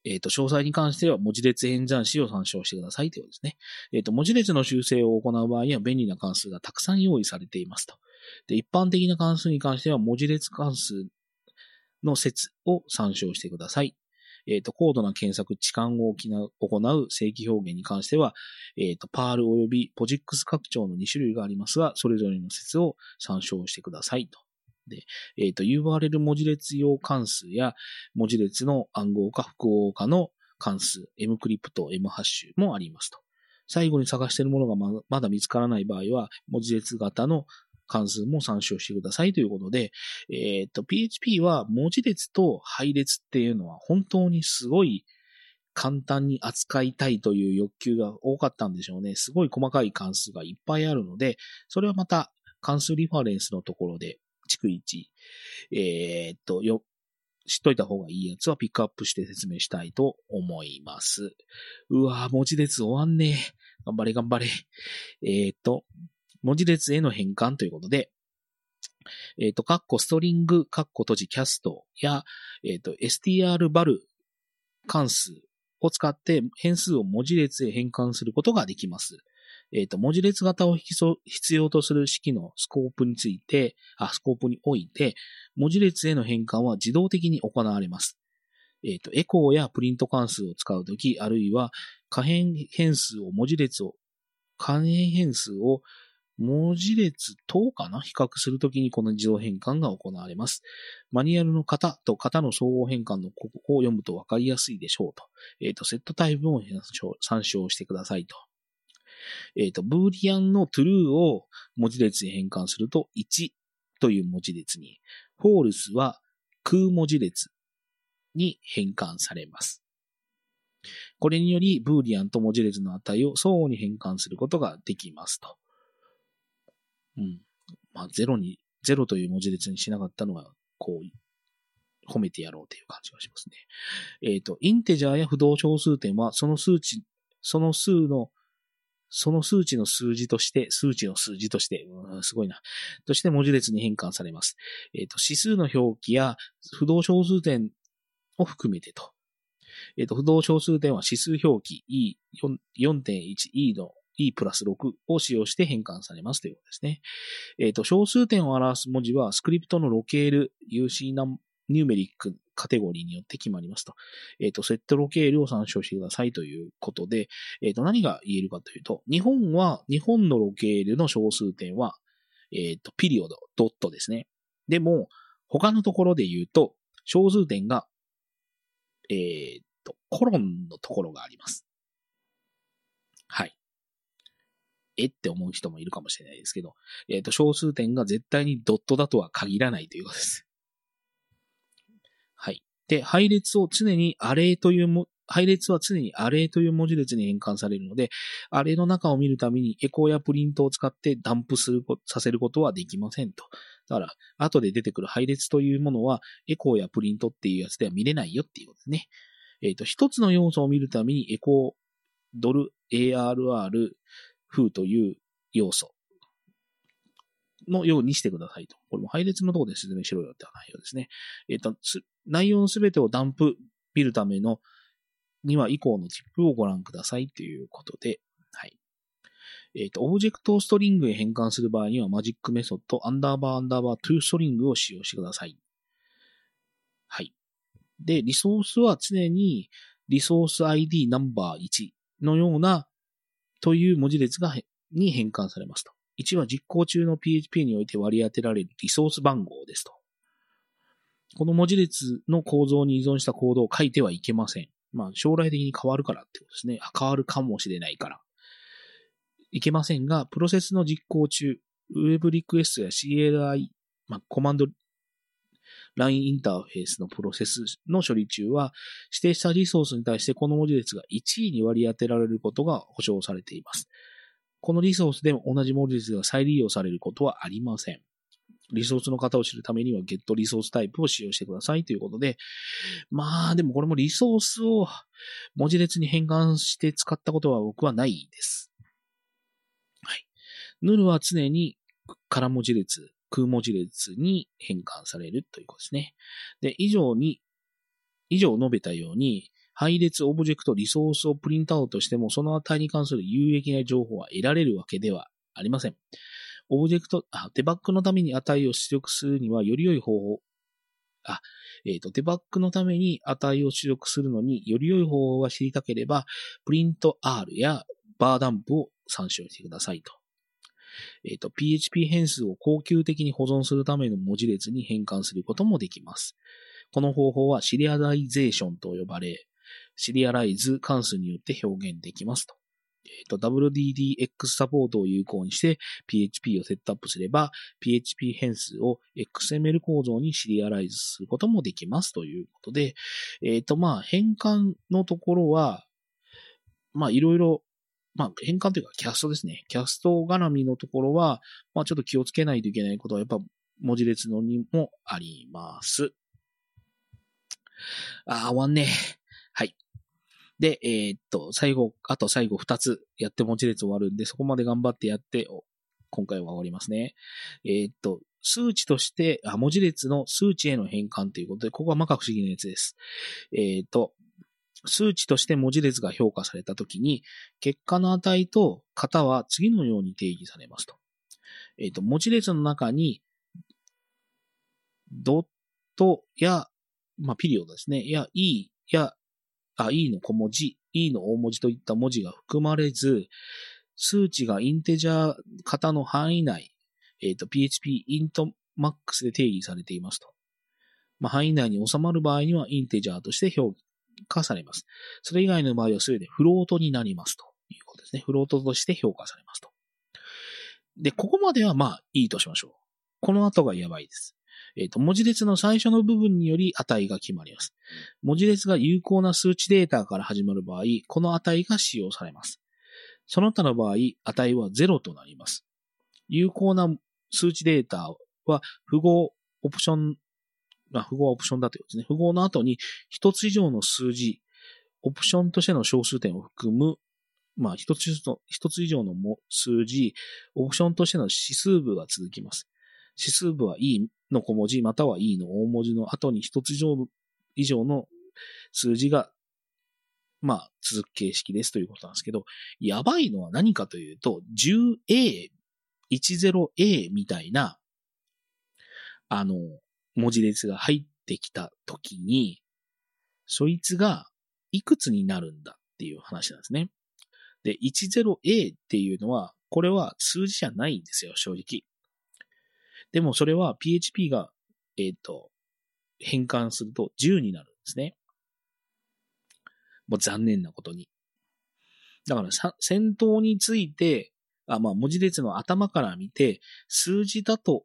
えっ、ー、と、詳細に関しては文字列演算子を参照してくださいということですね。えっ、ー、と、文字列の修正を行う場合には便利な関数がたくさん用意されていますと。で、一般的な関数に関しては文字列関数の説を参照してください。えっ、ー、と、高度な検索、置換を行う正規表現に関しては、え、ー、と、パール及びポジックス拡張の2種類がありますが、それぞれの説を参照してくださいと。で、えっ、ー、と、URL 文字列用関数や文字列の暗号化、複合化の関数、mcrypt、mhash もありますと。最後に探しているものがまだ見つからない場合は、文字列型の関数も参照してくださいということで、えっ、と、PHP は文字列と配列っていうのは本当にすごい簡単に扱いたいという欲求が多かったんでしょうね。すごい細かい関数がいっぱいあるので、それはまた関数リファレンスのところで逐一、えー、っと、よ、知っといた方がいいやつはピックアップして説明したいと思います。うわぁ、文字列終わんねえ。頑張れ頑張れ。えー、っと、文字列への変換ということで、えっ、と、カッコストリング、カッコ閉じキャストや、えっ、と、str バル関数を使って変数を文字列へ変換することができます。えっ、ー、と、文字列型を必要とする式のスコープについて、あ、スコープにおいて、文字列への変換は自動的に行われます。えっ、と、エコーやプリント関数を使うとき、あるいは可変変数を文字列を、可変変数を文字列等かな？比較するときにこの自動変換が行われます。マニュアルの型と型の総合変換のここを読むとわかりやすいでしょうと。えっ、ー、と、セットタイプを参照してくださいと。えっ、ー、と、ブーリアンの true を文字列に変換すると1という文字列に、false は空文字列に変換されます。これにより、ブーリアンと文字列の値を相互に変換することができますと。うん。まあ、0に、0という文字列にしなかったのは、こう、褒めてやろうという感じがしますね。えっ、ー、と、インテジャーや不動小数点は、その数値、その数のその数値の数字として、数値の数字として、うん、すごいな。として文字列に変換されます。えっ、ー、と、指数の表記や不動小数点を含めてと。えっ、ー、と、不動小数点は指数表記 E4.1E の E プラス6を使用して変換されますということですね。えっ、ー、と、小数点を表す文字はスクリプトのロケール UC ナニューメリックカテゴリーによって決まりますと。えっ、ー、と、セットロケールを参照してくださいということで、えっ、ー、と、何が言えるかというと、日本は、日本のロケールの小数点は、えっ、と、ピリオド、ドットですね。でも、他のところで言うと、小数点が、えっと、コロンのところがあります。はい。え？って思う人もいるかもしれないですけど、えっ、と、小数点が絶対にドットだとは限らないということです。はい。で、配列を常にアレというも、配列は常にアレという文字列に変換されるので、アレの中を見るためにエコーやプリントを使ってダンプする、させることはできませんと。だから、後で出てくる配列というものは、エコーやプリントっていうやつでは見れないよっていうことですね。えっ、ー、と、一つの要素を見るためにエコー、ドル、ARR、風という要素のようにしてくださいと。これも配列のところで説明しろよって内容ですね。えっ、ー、と、内容のすべてをダンプ見るためのには以降のチップをご覧くださいということで、はい。えっ、ー、と、オブジェクトをストリングへ変換する場合にはマジックメソッド、アンダーバーアンダーバー to string を使用してください。はい。で、リソースは常にリソース ID ナンバー1のようなという文字列がに変換されますと。1は実行中の PHP において割り当てられるリソース番号ですと。この文字列の構造に依存したコードを書いてはいけません。まあ、将来的に変わるからってことですね。変わるかもしれないから。いけませんが、プロセスの実行中、ウェブリクエストや CLI、まあ、コマンド、LINE インターフェースのプロセスの処理中は、指定したリソースに対してこの文字列が1位に割り当てられることが保証されています。このリソースでも同じ文字列が再利用されることはありません。リソースの型を知るためには get リソースタイプを使用してくださいということで、まあでもこれもリソースを文字列に変換して使ったことは僕はないです。はい。ヌルは常に空文字列、空文字列に変換されるということですね。で、以上に、以上述べたように、配列オブジェクトリソースをプリントアウトしても、その値に関する有益な情報は得られるわけではありません。オブジェクト、あ、デバッグのために値を出力するにはより良い方法、あ、えっ、ー、と、デバッグのために値を出力するのにより良い方法が知りたければ、プリント R やバーダンプを参照してくださいと。えっ、ー、と、PHP 変数を恒久的に保存するための文字列に変換することもできます。この方法はシリアライゼーションと呼ばれ、シリアライズ関数によって表現できますと。えっ、ー、と、WDDX サポートを有効にして PHP をセットアップすれば、PHP 変数を XML 構造にシリアライズすることもできますということで、えっ、ー、と、まあ、変換のところは、まあ、いろいろまあ、変換というかキャストですね。キャスト絡みのところは、まあ、ちょっと気をつけないといけないことは、やっぱ文字列のにもあります。あ、終わんねはい。で、えー、っと、最後、あと最後2つやって文字列終わるんで、そこまで頑張ってやって、今回は終わりますね。えー、っと、数値として、あ、文字列の数値への変換ということで、ここはまか不思議なやつです。えー、っと、数値として文字列が評価されたときに、結果の値と型は次のように定義されますと。えっ、ー、と、文字列の中に、ドットや、まあ、ピリオドですね。や、E や、あ、E の小文字、E の大文字といった文字が含まれず、数値がインテジャー型の範囲内、えっ、ー、と、PHP イントマックスで定義されていますと。まあ、範囲内に収まる場合にはインテジャーとして表価されます。それ以外の場合は全てフロートになりますということですね。フロートとして評価されますと。で、ここまではまあいいとしましょう。この後がやばいです。えっ、ー、と、文字列の最初の部分により値が決まります。文字列が有効な数値データから始まる場合、この値が使用されます。その他の場合、値は0となります。有効な数値データは符号オプションあ、符号はオプションだということですね。符号の後に一つ以上の数字、オプションとしての小数点を含む、まあ、一つ一つ以上の数字、オプションとしての指数部が続きます。指数部は E の小文字、または E の大文字の後に一つ以上以上の数字が、まあ、続く形式ですということなんですけど、やばいのは何かというと、10A、10A みたいな、あの、文字列が入ってきた時に、そいつがいくつになるんだっていう話なんですね。で、10A っていうのは、これは数字じゃないんですよ、正直。でもそれは PHP が、えっ、ー、と、変換すると10になるんですね。もう残念なことに。だから先頭について、あまあ、文字列の頭から見て、数字だと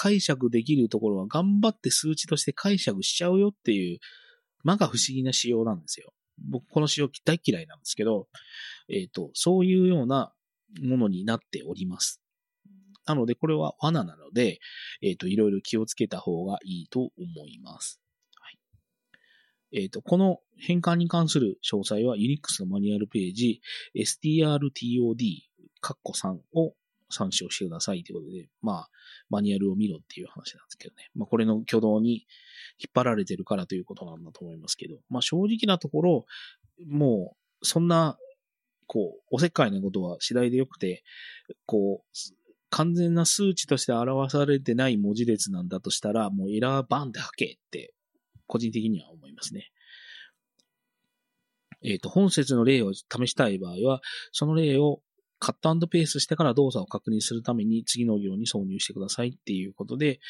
解釈できるところは頑張って数値として解釈しちゃうよっていう、まが不思議な仕様なんですよ。僕この仕様大嫌いなんですけど、えっ、ー、と、そういうようなものになっております。なので、これは罠なので、えっ、ー、と、いろいろ気をつけた方がいいと思います。はい。えっ、ー、と、この変換に関する詳細は Unix のマニュアルページ、strtod、カッコ3を参照してくださいということで、まあ、マニュアルを見ろっていう話なんですけどね。まあ、これの挙動に引っ張られてるからということなんだと思いますけど、まあ、正直なところ、もう、そんな、こう、おせっかいなことは次第でよくて、こう、完全な数値として表されてない文字列なんだとしたら、もうエラーバンで吐けって、個人的には思いますね。えっ、ー、と、本節の例を試したい場合は、その例をカットペースしてから動作を確認するために次の行に挿入してくださいっていうことで、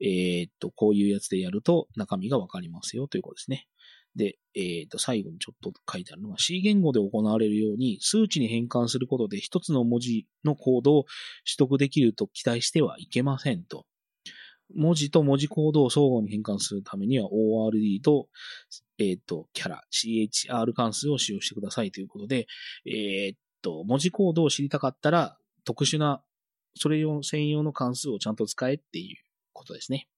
えー、っと、こういうやつでやると中身がわかりますよということですね。で、えー、っと、最後にちょっと書いてあるのが C 言語で行われるように数値に変換することで一つの文字のコードを取得できると期待してはいけませんと。文字と文字コードを相互に変換するためには ORD と、えっ、と、キャラ、CHR 関数を使用してくださいということで、えっ、と、文字コードを知りたかったら、特殊な、それ用、専用の関数をちゃんと使えっていうことですね。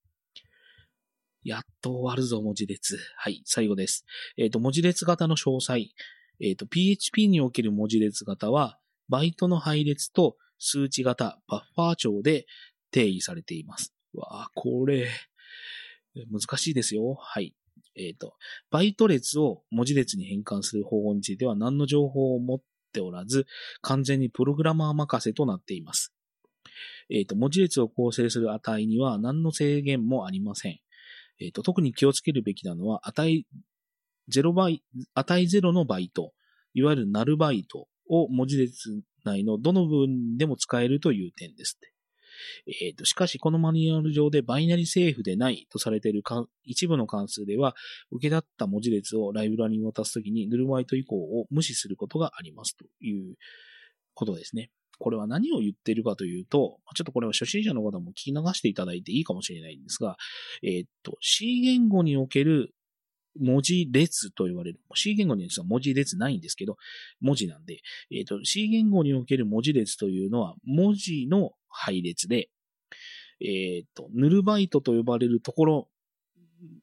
やっと終わるぞ、文字列。はい、最後です。えっ、ー、と、文字列型の詳細。えっ、ー、と、PHP における文字列型は、バイトの配列と数値型、バッファー帳で定義されています。わあ、これ、難しいですよ。はい。えっ、ー、と、バイト列を文字列に変換する方法については何の情報を持っておらず、完全にプログラマー任せとなっています。えっ、ー、と、文字列を構成する値には何の制限もありません。えっ、ー、と、特に気をつけるべきなのは、値0バイ、値0のバイト、いわゆるナルバイトを文字列内のどの部分でも使えるという点ですえっ、ー、と、しかしこのマニュアル上でバイナリセーフでないとされている一部の関数では、受け立った文字列をライブラリに渡すときにヌルバイト以降を無視することがありますということですね。これは何を言っているかというと、ちょっとこれは初心者の方も聞き流していただいていいかもしれないんですが、えっ、と、C 言語における文字列と言われる。C 言語には文字列ないんですけど、文字なんで、えっ、と、C 言語における文字列というのは、文字の配列で、えっ、ー、と、ヌルバイトと呼ばれるところ、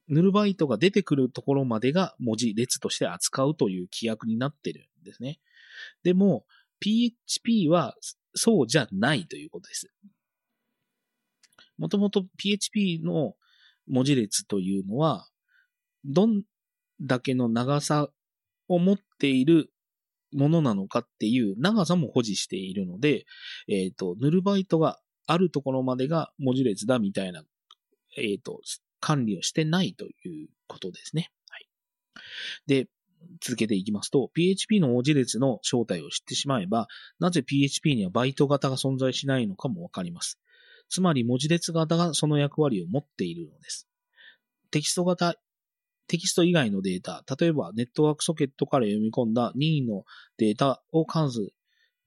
ヌルバイトが出てくるところまでが文字列として扱うという規約になってるんですね。でも、PHP はそうじゃないということです。もともと PHP の文字列というのは、どんだけの長さを持っているものなのかっていう長さも保持しているので、えっ、ー、と、ヌルバイトがあるところまでが文字列だみたいな、えっ、ー、と、管理をしてないということですね。はい。で、続けていきますと、PHP の文字列の正体を知ってしまえば、なぜ PHP にはバイト型が存在しないのかもわかります。つまり文字列型がその役割を持っているのです。テキスト型テキスト以外のデータ、例えばネットワークソケットから読み込んだ任意のデータを関数、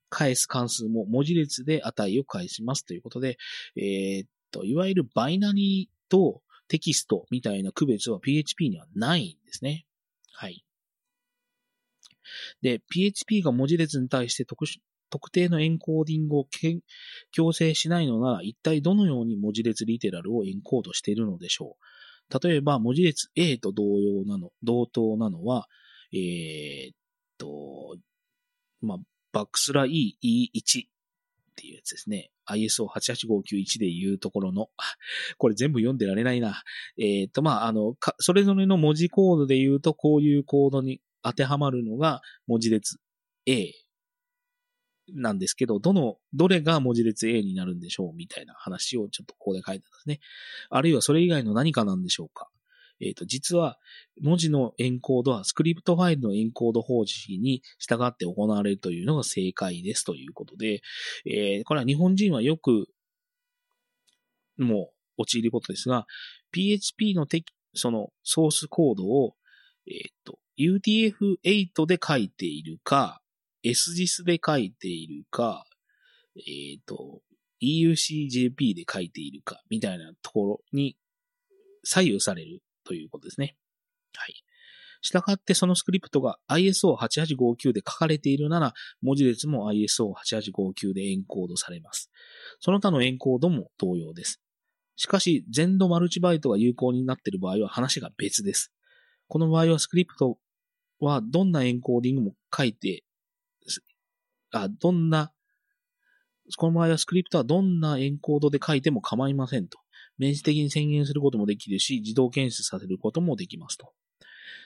返す関数も文字列で値を返しますということで、えー、っと、いわゆるバイナリーとテキストみたいな区別は PHP にはないんですね。はい。で、PHP が文字列に対して特殊特定のエンコーディングを強制しないのなら、一体どのように文字列リテラルをエンコードしているのでしょう？例えば、文字列 A と同様なの、同等なのは、えー、っと、まあ、バックスラ E、E1 っていうやつですね。ISO88591 で言うところの、これ全部読んでられないな。えー、っと、まあ、あの、それぞれの文字コードで言うと、こういうコードに当てはまるのが文字列 A なんですけど、どの、どれが文字列 A になるんでしょうみたいな話をちょっとここで書いてますね。あるいはそれ以外の何かなんでしょうかえっ、ー、と、実は、文字のエンコードはスクリプトファイルのエンコード方式に従って行われるというのが正解ですということで、えー、これは日本人はよく、もう、陥ることですが、PHP のテキそのソースコードを、えっ、ー、と、UTF-8 で書いているか、SGIS で書いているか、えっ、ー、と、EUCJP で書いているか、みたいなところに左右されるということですね。はい。したがってそのスクリプトが ISO8859 で書かれているなら、文字列も ISO8859 でエンコードされます。その他のエンコードも同様です。しかし、全土マルチバイトが有効になっている場合は話が別です。この場合はスクリプトはどんなエンコーディングも書いてあ、どんな、この場合はスクリプトはどんなエンコードで書いても構いませんと。明示的に宣言することもできるし、自動検出させることもできますと。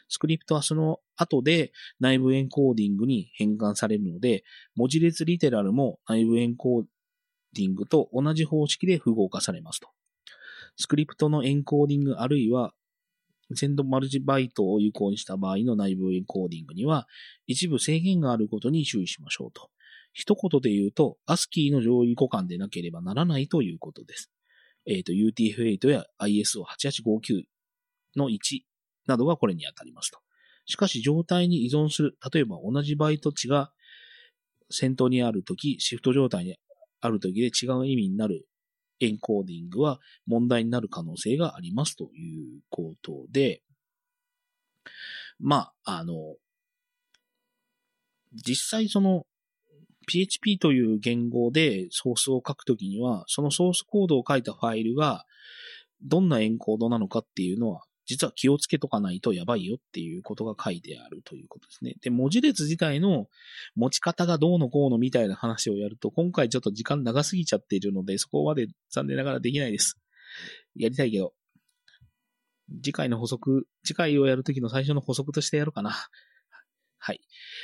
スクリプトはその後で内部エンコーディングに変換されるので、文字列リテラルも内部エンコーディングと同じ方式で符号化されますと。スクリプトのエンコーディングあるいは全土マルチバイトを有効にした場合の内部エンコーディングには一部制限があることに注意しましょうと。一言で言うと、ASCII の上位互換でなければならないということです。えっ、ー、と、UTF-8 や ISO8859 の1などがこれに当たりますと。しかし、状態に依存する、例えば同じバイト値が先頭にあるとき、シフト状態にあるときで違う意味になるエンコーディングは問題になる可能性がありますということで、まあ、あの、実際その PHP という言語でソースを書くときには、そのソースコードを書いたファイルが、どんなエンコードなのかっていうのは、実は気をつけとかないとやばいよっていうことが書いてあるということですね。で、文字列自体の持ち方がどうのこうのみたいな話をやると、今回ちょっと時間長すぎちゃっているので、そこまで残念ながらできないです。やりたいけど。次回の補足、次回をやるときの最初の補足としてやるかな。はい。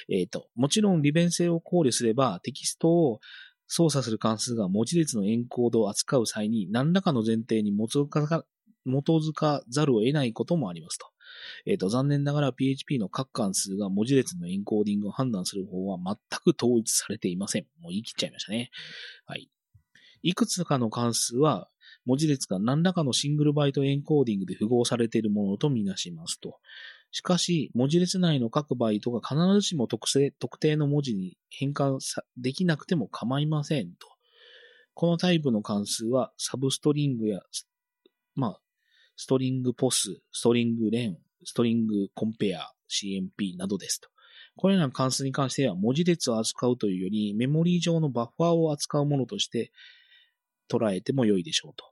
えっ、ー、と、もちろん利便性を考慮すれば、テキストを操作する関数が文字列のエンコードを扱う際に何らかの前提に基づか基づかざるを得ないこともありますと。えっ、ー、と、残念ながら PHP の各関数が文字列のエンコーディングを判断する方法は全く統一されていません。もう言い切っちゃいましたね。はい。いくつかの関数は文字列が何らかのシングルバイトエンコーディングで符合されているものとみなしますと。しかし、文字列内の各バイトが必ずしも特性特定の文字に変換できなくても構いませんと。このタイプの関数は、サブストリングや、まあ、ストリングポス、ストリングレン、ストリングコンペア、CMP などですと。これらの関数に関しては文字列を扱うというよりメモリー上のバッファーを扱うものとして捉えても良いでしょうと。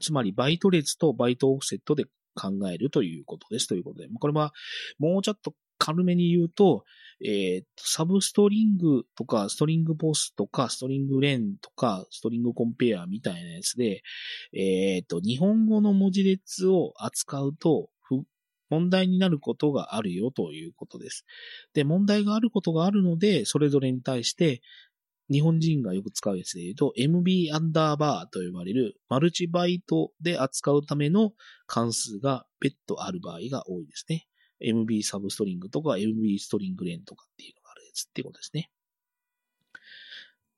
つまりバイト列とバイトオフセットで考えるということです。ということで、これはもうちょっと軽めに言うと、えー、サブストリングとか、ストリングボスとか、ストリングレンとか、ストリングコンペアみたいなやつで、えっ、ー、と、日本語の文字列を扱うと、問題になることがあるよということです。で、問題があることがあるので、それぞれに対して、日本人がよく使うやつで言うと、MB アンダーバーと呼ばれるマルチバイトで扱うための関数が別途ある場合が多いですね。MB サブストリングとか MB ストリングレンとかっていうのがあるやつってことですね。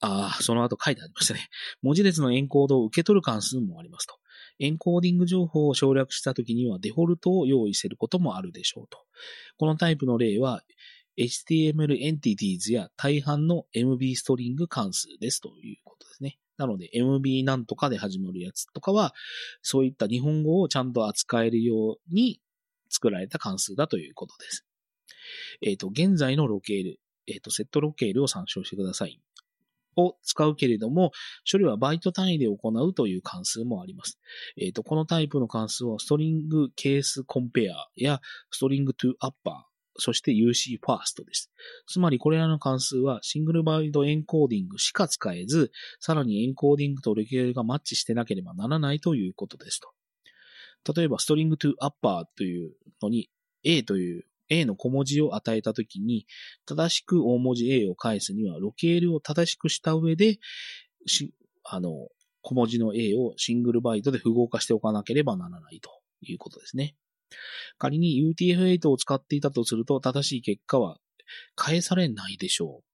ああ、その後書いてありましたね。文字列のエンコードを受け取る関数もありますと。エンコーディング情報を省略したときにはデフォルトを用意することもあるでしょうと。このタイプの例は、HTML entities や大半の MB ストリング関数ですということですね。なので MB なんとかで始まるやつとかは、そういった日本語をちゃんと扱えるように作られた関数だということです。えっ、ー、と、現在のロケール、えっ、ー、と、セットロケールを参照してください。を使うけれども、処理はバイト単位で行うという関数もあります。えっ、ー、と、このタイプの関数は、ストリングケースコンペアや、ストリングトゥアッパー、そして UC ファーストです。つまりこれらの関数はシングルバイトエンコーディングしか使えず、さらにエンコーディングとレキュールがマッチしてなければならないということですと。例えば、ストリングトゥアッパーというのに A という A の小文字を与えたときに、正しく大文字 A を返すには、ロケールを正しくした上で、あの、小文字の A をシングルバイトで符号化しておかなければならないということですね。仮に UTF-8 を使っていたとすると、正しい結果は返されないでしょう。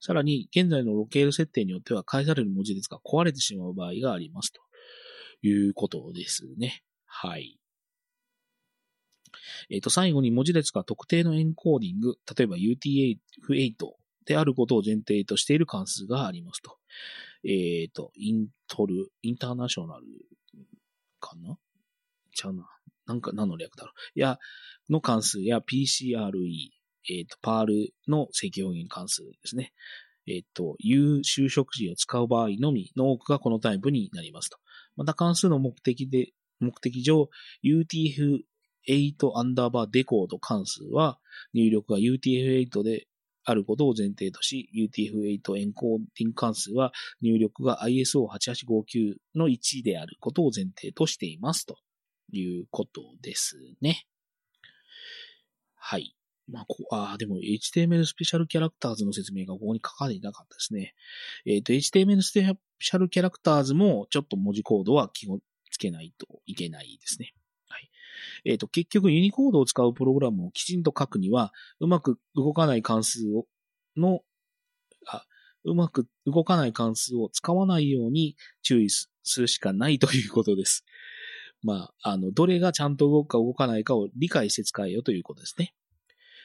さらに、現在のロケール設定によっては返される文字列が壊れてしまう場合があります。ということですね。はい。えっ、ー、と、最後に文字列が特定のエンコーディング、例えば UTF-8 であることを前提としている関数がありますと。えっ、ー、と、イントル、インターナショナルかな？ちゃうな。なんか何の略だろう。や、の関数や PCRE、えっ、ー、と、パールの正規表現関数ですね。えっ、ー、と、有就職時を使う場合のみの多くがこのタイプになりますと。また関数の目的で、目的上、UTF-8 アンダーバーデコード関数は入力が UTF-8 であることを前提とし、UTF-8 エンコーディング関数は入力が ISO8859 の1であることを前提としていますと。いうことですね。はい。まあ、こあ、でも HTML スペシャルキャラクターズの説明がここに書かれていなかったですね。えっ、ー、と、HTML スペシャルキャラクターズもちょっと文字コードは基本つけないといけないですね。はい。えっ、ー、と、結局ユニコードを使うプログラムをきちんと書くには、うまく動かない関数を、の、あ、うまく動かない関数を使わないように注意するしかないということです。まあ、あの、どれがちゃんと動くか動かないかを理解して使えよということですね。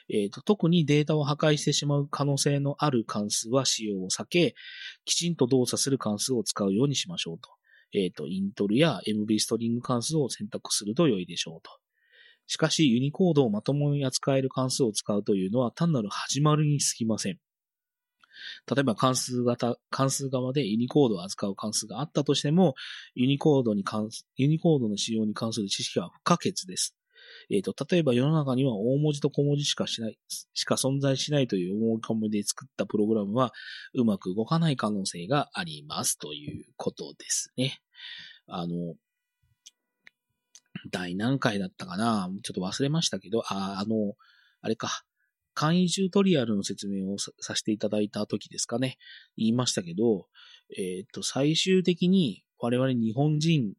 えっ、ー、と、特にデータを破壊してしまう可能性のある関数は使用を避け、きちんと動作する関数を使うようにしましょうと。えっ、ー、と、イントルや MB ストリング関数を選択すると良いでしょうと。しかし、ユニコードをまともに扱える関数を使うというのは単なる始まりに過ぎません。例えば関数型、関数側でユニコードを扱う関数があったとしても、ユニコードに関、ユニコードの使用に関する知識は不可欠です。えっ、ー、と、例えば世の中には大文字と小文字しかしない、しか存在しないという思い込みで作ったプログラムはうまく動かない可能性がありますということですね。あの、第何回だったかな？ちょっと忘れましたけど、あ、あの、あれか。簡易チュートリアルの説明をさせていただいた時ですかね。言いましたけど、えっ、ー、と、最終的に我々日本人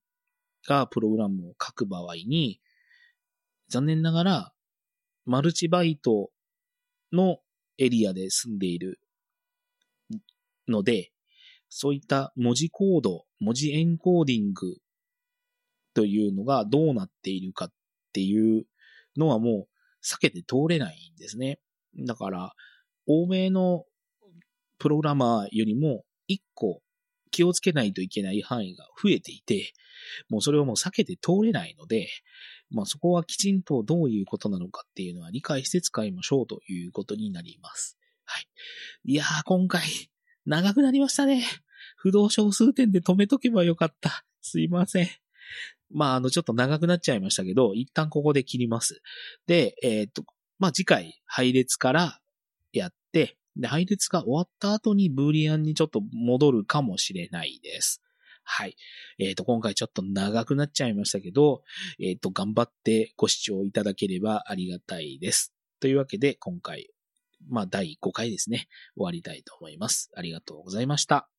がプログラムを書く場合に、残念ながら、マルチバイトのエリアで住んでいるので、そういった文字コード、文字エンコーディングというのがどうなっているかっていうのはもう避けて通れないんですね。だから、欧米のプログラマーよりも一個気をつけないといけない範囲が増えていて、もうそれをもう避けて通れないので、まあそこはきちんとどういうことなのかっていうのは理解して使いましょうということになります。はい。いやー今回長くなりましたね。不動小数点で止めとけばよかった。すいません。まあ、あの、ちょっと長くなっちゃいましたけど、一旦ここで切ります。で、えー、っと、まあ、次回、配列からやって、で、配列が終わった後にブーリアンにちょっと戻るかもしれないです。はい。えっ、ー、と、今回ちょっと長くなっちゃいましたけど、えっ、ー、と、頑張ってご視聴いただければありがたいです。というわけで、今回、まあ、第5回ですね、終わりたいと思います。ありがとうございました。